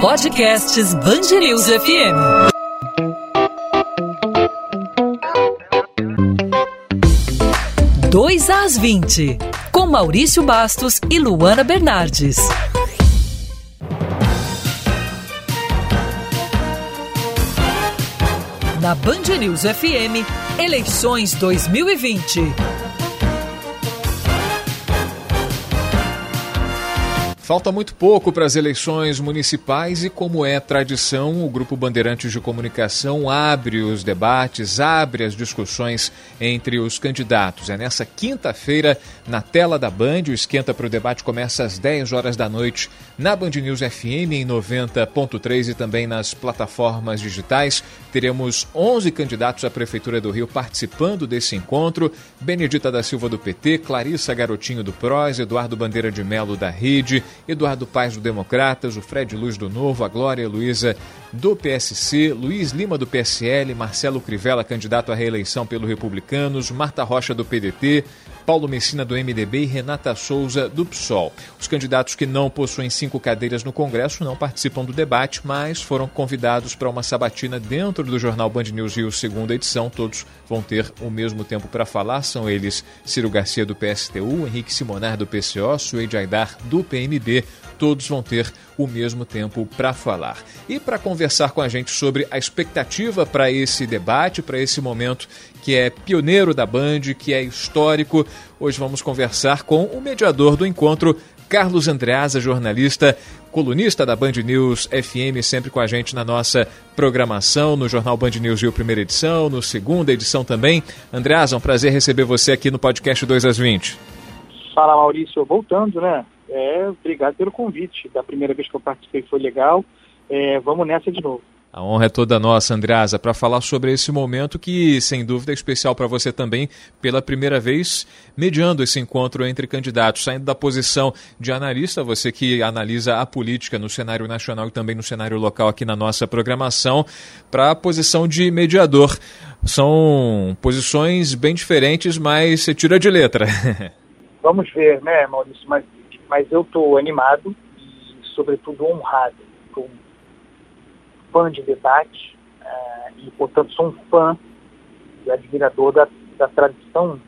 Podcasts Bangerils FM. Dois às 20, com Maurício Bastos e Luana Bernardes. Na Band News FM, eleições 2020. Falta muito pouco para as eleições municipais e, como é tradição, o Grupo Bandeirantes de Comunicação abre os debates, abre as discussões entre os candidatos. É nessa quinta-feira, na tela da Band, o Esquenta para o Debate começa às 10 horas da noite na Band News FM em 90.3 e também nas plataformas digitais. Teremos 11 candidatos à Prefeitura do Rio participando desse encontro: Benedita da Silva do PT, Clarissa Garotinho do PROS, Eduardo Bandeira de Melo da Rede. Eduardo Paes do Democratas, o Fred Luz do Novo, a Glória Luiza do PSC, Luiz Lima do PSL, Marcelo Crivella, candidato à reeleição pelo Republicanos, Marta Rocha do PDT, Paulo Messina do MDB e Renata Souza do PSOL. Os candidatos que não possuem cinco cadeiras no Congresso não participam do debate, mas foram convidados para uma sabatina dentro do jornal Band News Rio, segunda edição. Todos vão ter o mesmo tempo para falar. São eles Ciro Garcia do PSTU, Henrique Simonar do PCO, Suede Aidar do PMB, todos vão ter o mesmo tempo para falar. E para conversar com a gente sobre a expectativa para esse debate, para esse momento que é pioneiro da Band, que é histórico, hoje vamos conversar com o mediador do encontro, Carlos Andreasa, jornalista, colunista da Band News FM, sempre com a gente na nossa programação, no Jornal Band News Rio, primeira edição, no segunda edição também. Andreasa, um prazer receber você aqui no podcast 2 às 20. Fala, Maurício. Voltando, né? É, obrigado pelo convite. Da primeira vez que eu participei foi legal. É, vamos nessa de novo. A honra é toda nossa, Andreasa, para falar sobre esse momento que, sem dúvida, é especial para você também, pela primeira vez, mediando esse encontro entre candidatos, saindo da posição de analista, você que analisa a política no cenário nacional e também no cenário local aqui na nossa programação, para a posição de mediador. São posições bem diferentes, mas você tira de letra. Vamos ver, né, Maurício? Mas mas eu estou animado e, sobretudo, honrado. Sou um fã de debate uh, e, portanto, sou um fã e admirador da, da tradição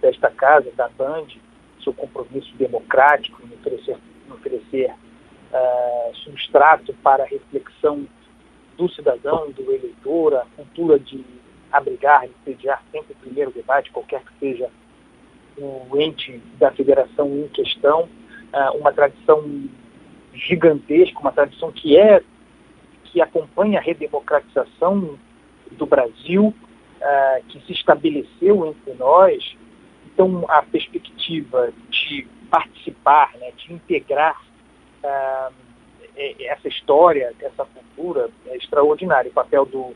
desta casa, da Band, seu compromisso democrático em oferecer, em oferecer uh, substrato para a reflexão do cidadão, do eleitor, a cultura de abrigar, de sediar sempre o primeiro debate, qualquer que seja o ente da federação em questão uh, uma tradição gigantesca, uma tradição que é que acompanha a redemocratização do Brasil, uh, que se estabeleceu entre nós. Então, a perspectiva de participar, né, de integrar uh, essa história, essa cultura é extraordinária. O papel do,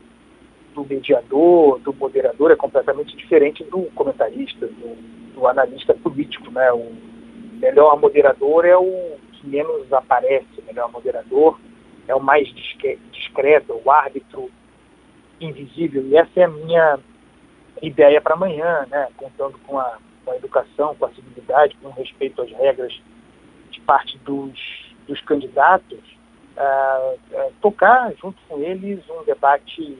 do mediador, do moderador é completamente diferente do comentarista, do, do analista político, né? O, melhor moderador é o que menos aparece, o melhor moderador é o mais discreto, o árbitro invisível. E essa é a minha ideia para amanhã, né? contando com a, com a educação, com a civilidade, com o respeito às regras de parte dos, dos candidatos, uh, uh, tocar junto com eles um debate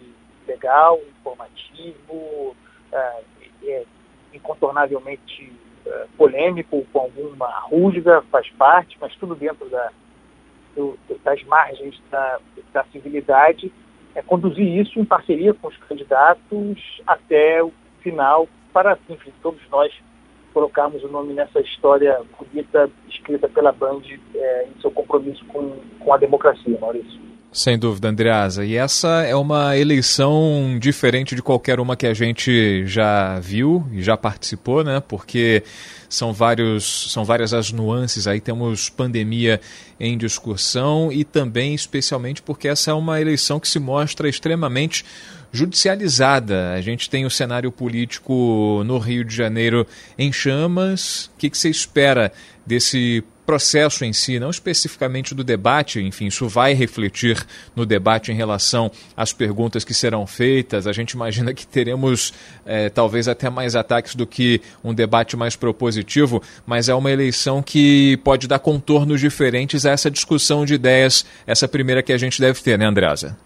legal, informativo, uh, é, incontornavelmente polêmico, com alguma rusga, faz parte, mas tudo dentro da, do, das margens da, da civilidade, é conduzir isso em parceria com os candidatos até o final, para, enfim, todos nós colocarmos o nome nessa história bonita escrita pela Band é, em seu compromisso com, com a democracia, Maurício. Sem dúvida, Andreasa. E essa é uma eleição diferente de qualquer uma que a gente já viu e já participou, né? Porque são, vários, são várias as nuances. Aí temos pandemia em discussão e também, especialmente, porque essa é uma eleição que se mostra extremamente judicializada. A gente tem o cenário político no Rio de Janeiro em chamas. O que, que você espera desse processo em si, não especificamente do debate, enfim, isso vai refletir no debate em relação às perguntas que serão feitas. A gente imagina que teremos é, talvez até mais ataques do que um debate mais propositivo, mas é uma eleição que pode dar contornos diferentes a essa discussão de ideias, essa primeira que a gente deve ter, né, Andreasa?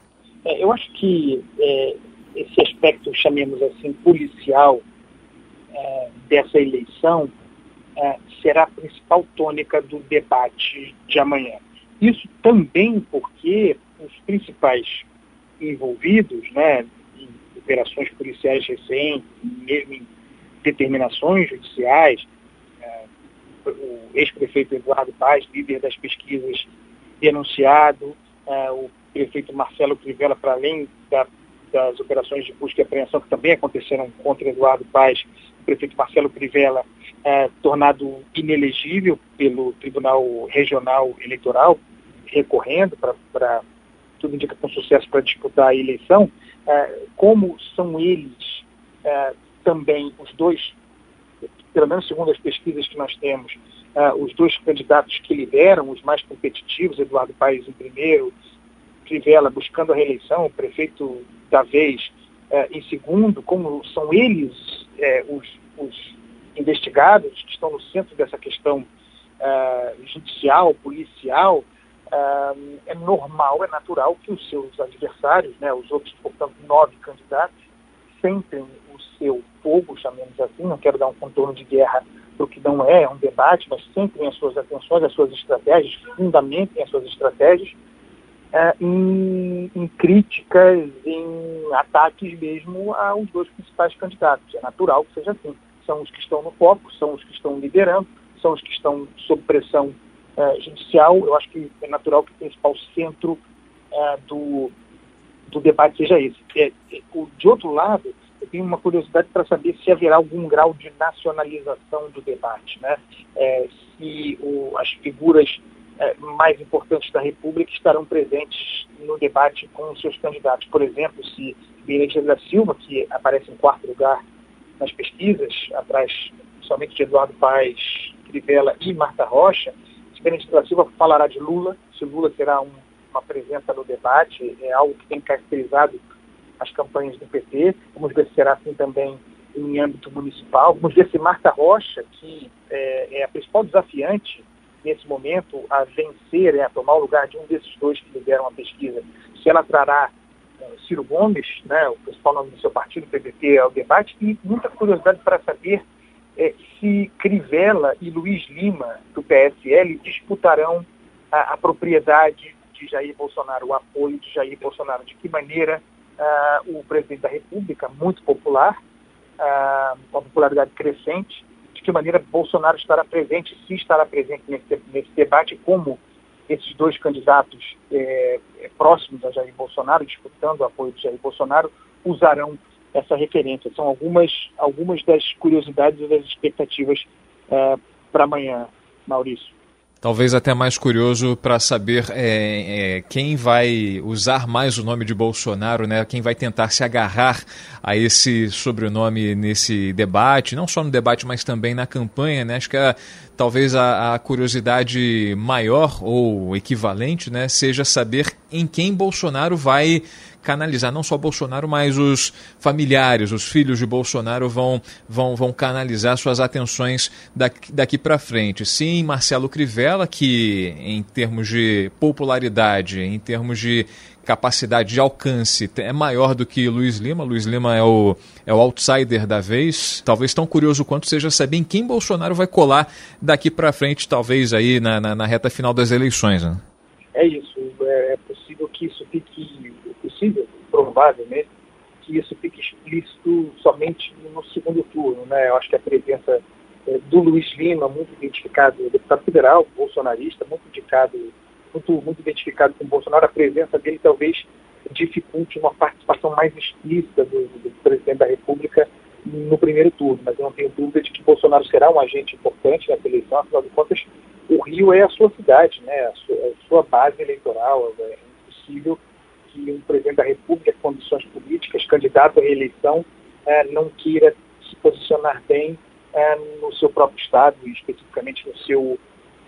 É, eu acho que é, esse aspecto, chamemos assim, policial é, dessa eleição é, será a principal tônica do debate de amanhã. Isso também porque os principais envolvidos, né, em operações policiais recentes, mesmo em determinações judiciais, é, o ex-prefeito Eduardo Paz, líder das pesquisas, denunciado, é, o prefeito Marcelo Crivella, para além da, das operações de busca e apreensão que também aconteceram contra Eduardo Paz, o prefeito Marcelo Crivella é, tornado inelegível pelo Tribunal Regional Eleitoral, recorrendo para tudo indica com sucesso para disputar a eleição, é, como são eles é, também os dois, pelo menos segundo as pesquisas que nós temos, é, os dois candidatos que lideram, os mais competitivos, Eduardo Paes em primeiro, Crivella buscando a reeleição, o prefeito da vez é, em segundo, como são eles é, os, os investigados que estão no centro dessa questão uh, judicial, policial, uh, é normal, é natural que os seus adversários, né, os outros, portanto, nove candidatos, sentem o seu fogo, chamemos assim, não quero dar um contorno de guerra para o que não é, é um debate, mas centrem as suas atenções, as suas estratégias, fundamentem as suas estratégias uh, em, em críticas, em ataques mesmo aos dois principais candidatos. É natural que seja assim são os que estão no foco, são os que estão liderando, são os que estão sob pressão uh, judicial. Eu acho que é natural que o principal centro uh, do, do debate seja esse. É, é, de outro lado, eu tenho uma curiosidade para saber se haverá algum grau de nacionalização do debate, né? É, se o, as figuras é, mais importantes da República estarão presentes no debate com seus candidatos. Por exemplo, se Benedito da Silva, que aparece em quarto lugar nas pesquisas, atrás somente de Eduardo Paes, Crivella e Marta Rocha, Benedito da Silva falará de Lula, se Lula terá um, uma presença no debate, é algo que tem caracterizado as campanhas do PT. Vamos ver se será assim também em âmbito municipal. Vamos ver se Marta Rocha, que é, é a principal desafiante nesse momento a vencer, é, a tomar o lugar de um desses dois que lideram a pesquisa, se ela trará Ciro Gomes, né, o principal nome do seu partido, PDT, ao debate, e muita curiosidade para saber é, se Crivella e Luiz Lima, do PSL, disputarão a, a, propriedade de Jair Bolsonaro, o apoio de Jair Bolsonaro. De que maneira uh, o presidente da República, muito popular, uh, uma popularidade crescente, de que maneira Bolsonaro estará presente, se estará presente nesse, nesse debate, como esses dois candidatos é, é, próximos a Jair Bolsonaro, disputando o apoio de Jair Bolsonaro, usarão essa referência. São algumas, algumas das curiosidades e das expectativas é, para amanhã, Maurício. Talvez até mais curioso para saber é, é, quem vai usar mais o nome de Bolsonaro, né? quem vai tentar se agarrar a esse sobrenome nesse debate, não só no debate, mas também na campanha. Né? Acho que a, talvez a, a curiosidade maior ou equivalente né, seja saber em quem Bolsonaro vai canalizar não só Bolsonaro, mas os familiares, os filhos de Bolsonaro vão, vão, vão canalizar suas atenções daqui, daqui para frente. Sim, Marcelo Crivella, que em termos de popularidade, em termos de capacidade de alcance é maior do que Luiz Lima. Luiz Lima é o, é o outsider da vez. Talvez tão curioso quanto seja saber em quem Bolsonaro vai colar daqui para frente, talvez aí na, na, na, reta final das eleições. Né? É isso. É, é possível que isso fique possível, provavelmente, que isso fique explícito somente no segundo turno. Né? Eu acho que a presença é, do Luiz Lima, muito identificado, deputado federal, bolsonarista, muito indicado, muito, muito identificado com o Bolsonaro, a presença dele talvez dificulte uma participação mais explícita do, do presidente da República no primeiro turno, mas eu não tenho dúvida de que Bolsonaro será um agente importante nessa eleição, afinal de contas, o Rio é a sua cidade, né? a, sua, a sua base eleitoral, impossível que um presidente da República, condições políticas, candidato à reeleição, é, não queira se posicionar bem é, no seu próprio estado, e especificamente no seu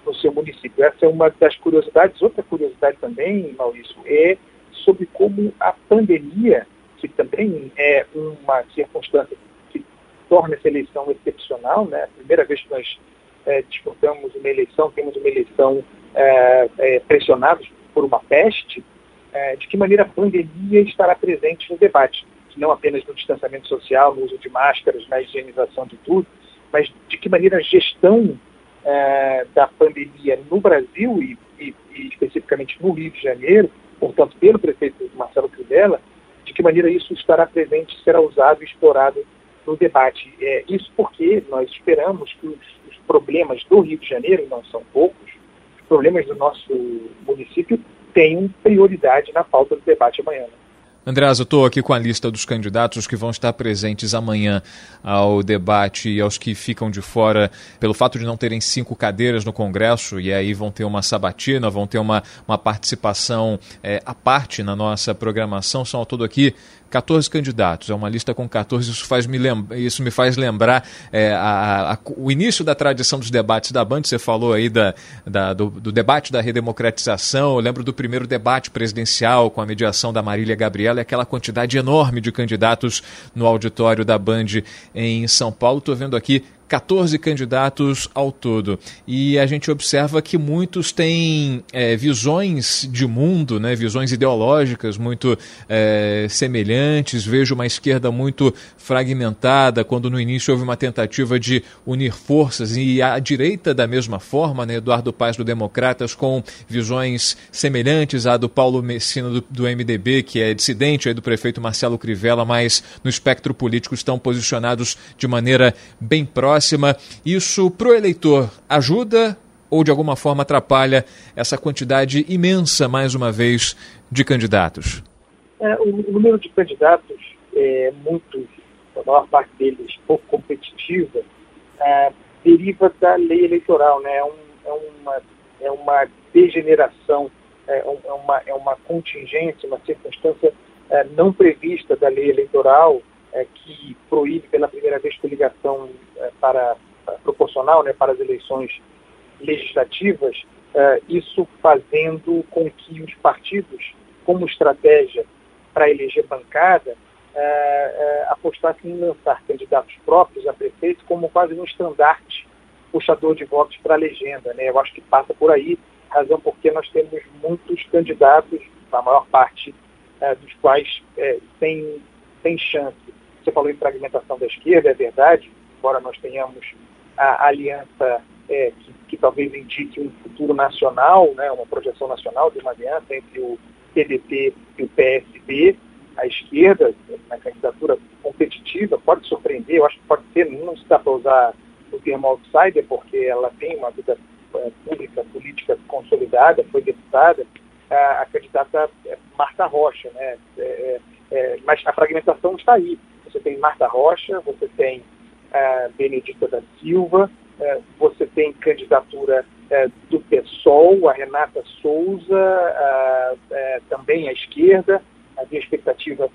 no seu município. Essa é uma das curiosidades. Outra curiosidade também, Maurício, é sobre como a pandemia, que também é uma circunstância que torna essa eleição excepcional, né? A primeira vez que nós é, disputamos uma eleição, temos uma eleição é, é, pressionados por uma peste, é, de que maneira a pandemia estará presente no debate, não apenas no distanciamento social, no uso de máscaras, na higienização de tudo, mas de que maneira a gestão é, da pandemia no Brasil e, e, e, especificamente no Rio de Janeiro, portanto pelo prefeito Marcelo Crivella, de que maneira isso estará presente, será usado e explorado no debate. É, isso porque nós esperamos que os, os problemas do Rio de Janeiro, e não são poucos, os problemas do nosso município tenham prioridade na pauta do debate amanhã. Né? Andreas, eu estou aqui com a lista dos candidatos que vão estar presentes amanhã ao debate e aos que ficam de fora pelo fato de não terem cinco cadeiras no Congresso e aí vão ter uma sabatina, vão ter uma, uma participação é, à parte na nossa programação. São ao todo aqui 14 candidatos, é uma lista com 14, isso, faz me, isso me faz lembrar é, a, a, o início da tradição dos debates da Band, você falou aí da, da do, do, debate da redemocratização, eu lembro do primeiro debate presidencial com a mediação da Marília Gabriela aquela quantidade enorme de candidatos no auditório da Band em São Paulo, estou vendo aqui 14 candidatos ao todo. E a gente observa que muitos têm é, visões de mundo, né, visões ideológicas muito é, semelhantes. Vejo uma esquerda muito fragmentada, quando no início houve uma tentativa de unir forças, e a direita, da mesma forma, né, Eduardo Paz do Democratas, com visões semelhantes à do Paulo Messina do, do MDB, que é dissidente aí do prefeito Marcelo Crivella, mas no espectro político estão posicionados de maneira bem próxima próxima. Isso para o eleitor ajuda ou de alguma forma atrapalha essa quantidade imensa, mais uma vez, de candidatos? É, o número de candidatos é muito, a maior parte deles pouco competitiva, é, deriva da lei eleitoral, né? É, um, é uma, é uma degeneração, é, é uma, é uma contingência, uma circunstância é, não prevista da lei eleitoral é, que proíbe pela primeira vez coligação é, para, para, proporcional né, para as eleições legislativas, é, isso fazendo com que os partidos, como estratégia para eleger bancada, é, é, apostassem em lançar candidatos próprios a prefeito como quase um estandarte puxador de votos para a legenda. Né? Eu acho que passa por aí, razão porque nós temos muitos candidatos, a maior parte é, dos quais é, tem, tem chance você falou em fragmentação da esquerda, é verdade, embora nós tenhamos a aliança é, que, que, talvez indique um futuro nacional, né, uma projeção nacional de uma aliança entre o PDT e o PSB, a esquerda, na candidatura competitiva, pode surpreender, eu acho que pode ser, não se dá para usar o termo outsider, porque ela tem uma vida é, pública, política consolidada, foi deputada, a, a candidata é Marta Rocha, né? É, é, é mas a fragmentação está aí. Você tem Marta Rocha, você tem uh, Benedita da Silva, uh, você tem candidatura uh, do PSOL, a Renata Souza, também à esquerda, havia expectativa,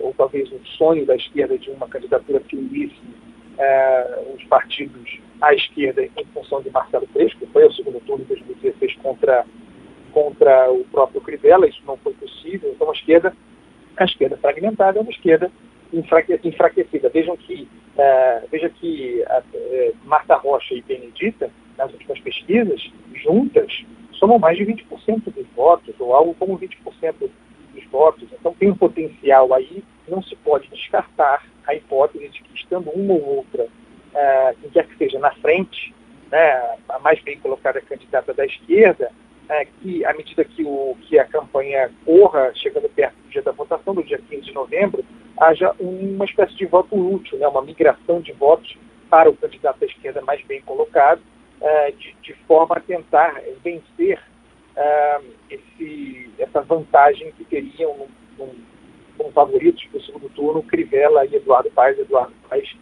ou talvez um sonho da esquerda de uma candidatura que unisse os partidos à esquerda em função de Marcelo Freixo, que foi ao segundo turno de 2016 contra, contra o próprio Crivella, isso não foi possível, então a esquerda a esquerda fragmentada é uma esquerda enfraquecida. Vejam que, uh, veja que a, uh, Marta Rocha e Benedita, nas últimas pesquisas, juntas, somam mais de 20% dos votos, ou algo como 20% dos votos. Então tem um potencial aí, não se pode descartar a hipótese de que, estando uma ou outra, uh, quem quer que seja na frente, né, a mais bem colocada candidata da esquerda, que à medida que, o, que a campanha corra, chegando perto do dia da votação, do dia 15 de novembro, haja uma espécie de voto útil, né, uma migração de votos para o candidato da esquerda mais bem colocado, é, de, de, forma a tentar vencer é, esse, essa vantagem que teriam como favoritos para o segundo turno Crivella e Eduardo Paes, Eduardo Paes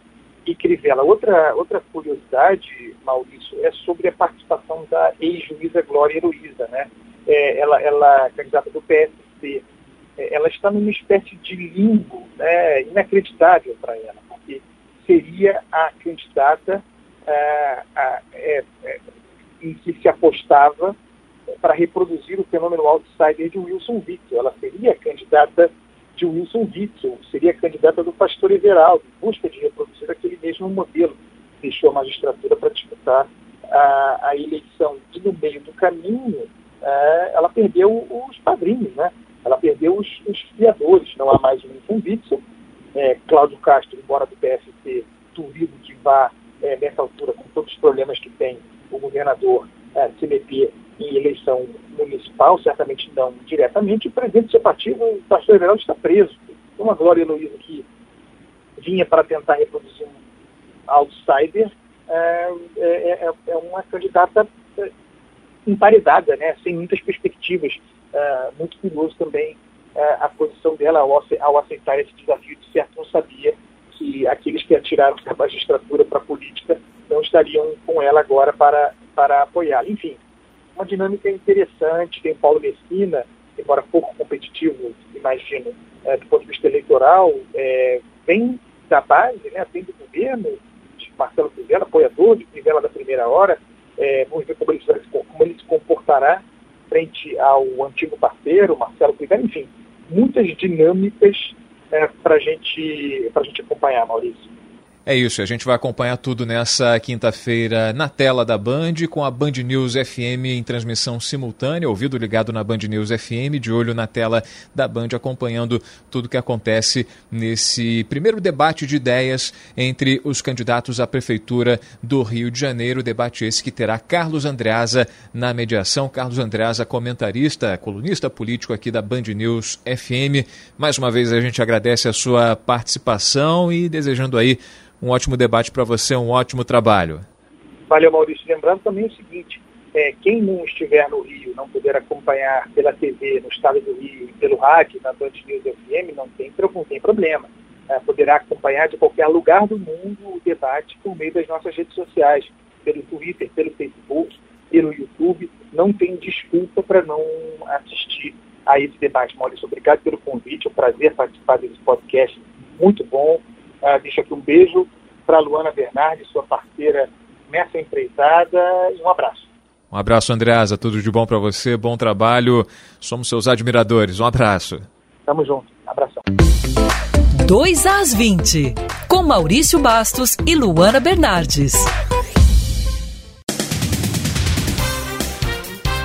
e Crivella. Outra, outra curiosidade, Maurício, é sobre a participação da ex-juíza Glória Heloísa, né? É, ela, ela é candidata do PSC. É, ela está numa espécie de limbo né, inacreditável para ela, porque seria a candidata é, a, é, em que se apostava para reproduzir o fenômeno outsider de Wilson Witzel. Ela seria candidata de Wilson Witzel, seria candidata do pastor Everaldo, em busca de reproduzir aquele mesmo modelo. Deixou a magistratura para disputar a, a, eleição e no meio do caminho é, ela perdeu os padrinhos, né? ela perdeu os, os fiadores, não há mais Wilson Witzel, é, Cláudio Castro, embora do PSC, duvido que vá, é, nessa altura, com todos os problemas que tem o governador, é, se meter em eleição municipal, certamente não diretamente, o presidente do seu partido, o pastor Everaldo, está preso. Uma Glória Luiza que vinha para tentar reproduzir um outsider, é, é, é, é uma candidata é, emparedada, né, sem muitas perspectivas. É, muito curioso também é, a posição dela ao, ao aceitar esse desafio, de certo não sabia que aqueles que atiraram a magistratura para a política não estariam com ela agora para, para apoiá-la. Enfim, uma dinâmica interessante. Tem Paulo Messina, embora pouco competitivo, imagino, é, do ponto de vista eleitoral, é, vem da base, né, vem do governo, de Marcelo Crivella, apoiador de Crivella da primeira hora. É, vamos ver como ele, como ele se comportará frente ao antigo parceiro, Marcelo Crivella, enfim, muitas dinâmicas é, para gente, a gente acompanhar, Maurício. É isso, a gente vai acompanhar tudo nessa quinta-feira na tela da Band, com a Band News FM em transmissão simultânea, ouvido ligado na Band News FM, de olho na tela da Band, acompanhando tudo que acontece nesse primeiro debate de ideias entre os candidatos à Prefeitura do Rio de Janeiro. Debate esse que terá Carlos Andreasa na mediação. Carlos Andreasa, comentarista, colunista político aqui da Band News FM. Mais uma vez a gente agradece a sua participação e desejando aí um ótimo debate para você, um ótimo trabalho. Valeu, Maurício. Lembrando também o seguinte: é, quem não estiver no Rio, não puder acompanhar pela TV, no estado do Rio, pelo rádio, na Band News FM, não tem, não tem problema. É, poderá acompanhar de qualquer lugar do mundo o debate por meio das nossas redes sociais, pelo Twitter, pelo Facebook, pelo YouTube. Não tem desculpa para não assistir a esse debate. Maurício, obrigado pelo convite. É um prazer participar desse podcast muito bom. Ah, deixo aqui um beijo para a Luana Bernardi, sua parceira nessa empreitada, e um abraço. Um abraço, Andreasa. Tudo de bom para você, bom trabalho. Somos seus admiradores. Um abraço. Tamo junto. Abração. 2 às 20, com Maurício Bastos e Luana Bernardes.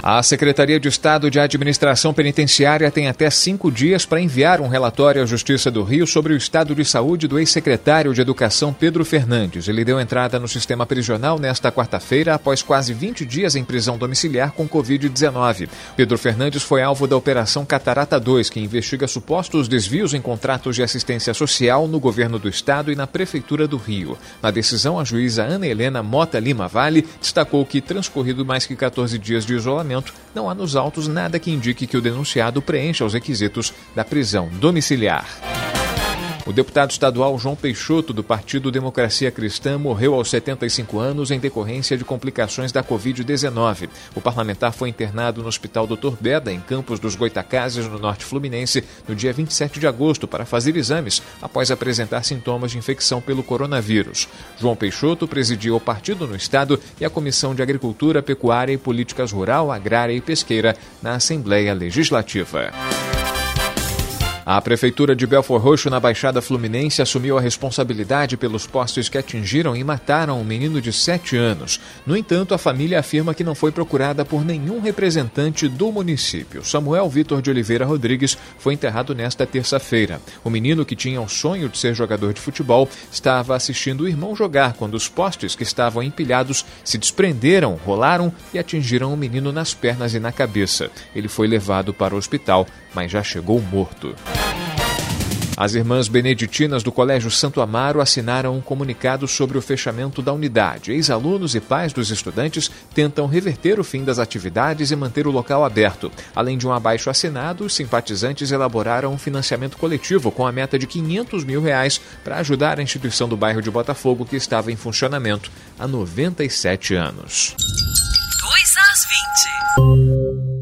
A Secretaria de Estado de Administração Penitenciária tem até cinco dias para enviar um relatório à Justiça do Rio sobre o estado de saúde do ex-secretário de Educação Pedro Fernandes. Ele deu entrada no sistema prisional nesta quarta-feira após quase 20 dias em prisão domiciliar com Covid-19. Pedro Fernandes foi alvo da Operação Catarata 2, que investiga supostos desvios em contratos de assistência social no governo do estado e na Prefeitura do Rio. Na decisão, a juíza Ana Helena Mota Lima Vale destacou que, transcorrido mais que 14 dias de isolamento, não há nos autos nada que indique que o denunciado preencha os requisitos da prisão domiciliar. O deputado estadual João Peixoto, do Partido Democracia Cristã, morreu aos 75 anos em decorrência de complicações da Covid-19. O parlamentar foi internado no Hospital Dr. Beda, em Campos dos Goitacazes, no norte fluminense, no dia 27 de agosto, para fazer exames, após apresentar sintomas de infecção pelo coronavírus. João Peixoto presidiu o partido no estado e a Comissão de Agricultura, Pecuária e Políticas Rural, Agrária e Pesqueira na Assembleia Legislativa. A Prefeitura de Belfor Roxo, na Baixada Fluminense, assumiu a responsabilidade pelos postes que atingiram e mataram um menino de 7 anos. No entanto, a família afirma que não foi procurada por nenhum representante do município. Samuel Vitor de Oliveira Rodrigues foi enterrado nesta terça-feira. O menino, que tinha o sonho de ser jogador de futebol, estava assistindo o irmão jogar quando os postes que estavam empilhados se desprenderam, rolaram e atingiram o menino nas pernas e na cabeça. Ele foi levado para o hospital, mas já chegou morto. As irmãs beneditinas do Colégio Santo Amaro assinaram um comunicado sobre o fechamento da unidade. Ex-alunos e pais dos estudantes tentam reverter o fim das atividades e manter o local aberto. Além de um abaixo assinado, os simpatizantes elaboraram um financiamento coletivo com a meta de 500 mil reais para ajudar a instituição do bairro de Botafogo que estava em funcionamento há 97 anos. 2 às 20.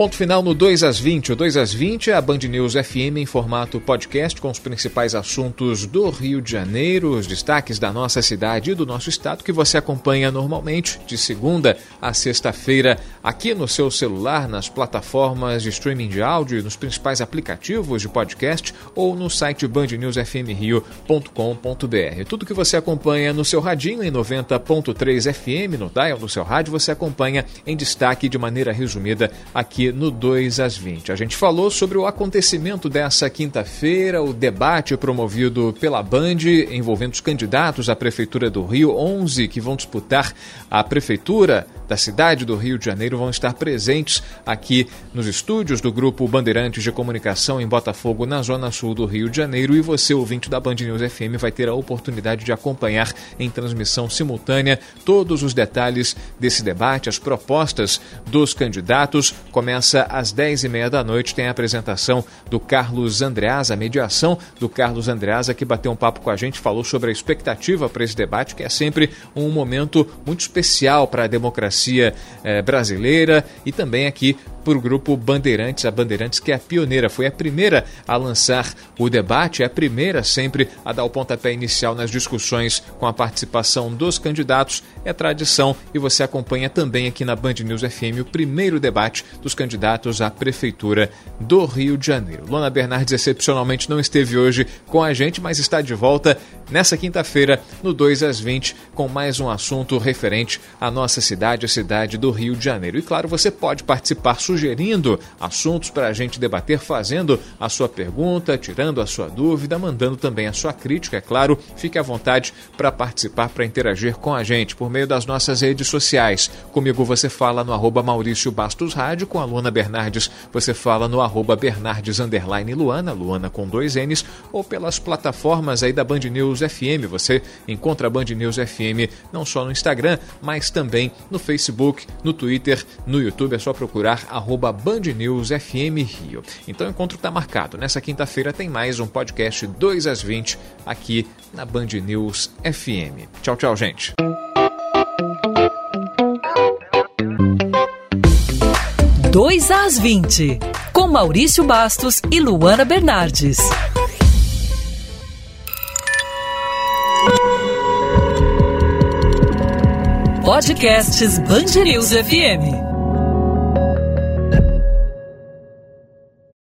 Ponto final no 2 às 20. O 2 às 20 é a Band News FM em formato podcast com os principais assuntos do Rio de Janeiro, os destaques da nossa cidade e do nosso estado que você acompanha normalmente de segunda a sexta-feira aqui no seu celular, nas plataformas de streaming de áudio, nos principais aplicativos de podcast ou no site bandnewsfmrio.com.br. Tudo que você acompanha no seu radinho em 90.3 FM, no dial do seu rádio, você acompanha em destaque de maneira resumida aqui no 2 às 20. A gente falou sobre o acontecimento dessa quinta-feira, o debate promovido pela Band envolvendo os candidatos à Prefeitura do Rio, 11 que vão disputar a Prefeitura da cidade do Rio de Janeiro vão estar presentes aqui nos estúdios do Grupo Bandeirantes de Comunicação em Botafogo, na Zona Sul do Rio de Janeiro. E você, ouvinte da Band News FM, vai ter a oportunidade de acompanhar em transmissão simultânea todos os detalhes desse debate, as propostas dos candidatos. Começa às 10h30 da noite, tem a apresentação do Carlos Andreasa, a mediação do Carlos Andreasa, que bateu um papo com a gente, falou sobre a expectativa para esse debate, que é sempre um momento muito especial para a democracia democracia eh, brasileira e também aqui por grupo Bandeirantes, a Bandeirantes que é a pioneira, foi a primeira a lançar o debate, é a primeira sempre a dar o pontapé inicial nas discussões com a participação dos candidatos. É tradição e você acompanha também aqui na Band News FM o primeiro debate dos candidatos à Prefeitura do Rio de Janeiro. Lona Bernardes excepcionalmente não esteve hoje com a gente, mas está de volta nessa quinta-feira, no 2 às 20, com mais um assunto referente à nossa cidade, a cidade do Rio de Janeiro. E claro, você pode participar sugerindo assuntos para a gente debater, fazendo a sua pergunta, tirando a sua dúvida, mandando também a sua crítica, é claro. Fique à vontade para participar, para interagir com a gente por meio das nossas redes sociais. Comigo você fala no arroba Maurício Bastos Rádio, com a Luana Bernardes você fala no arroba Bernardes Luana, Luana com dois N's, ou pelas plataformas aí da Band News FM. Você encontra a Band News FM não só no Instagram, mas também no Facebook, no Twitter, no YouTube. É só procurar arroba Band News FM Rio. Então o encontro está marcado. Nessa quinta-feira tem mais um podcast 2 às 20 aqui na Band News FM. Tchau, tchau, gente. Dois às 20, com Maurício Bastos e Luana Bernardes. Podcasts Band News FM.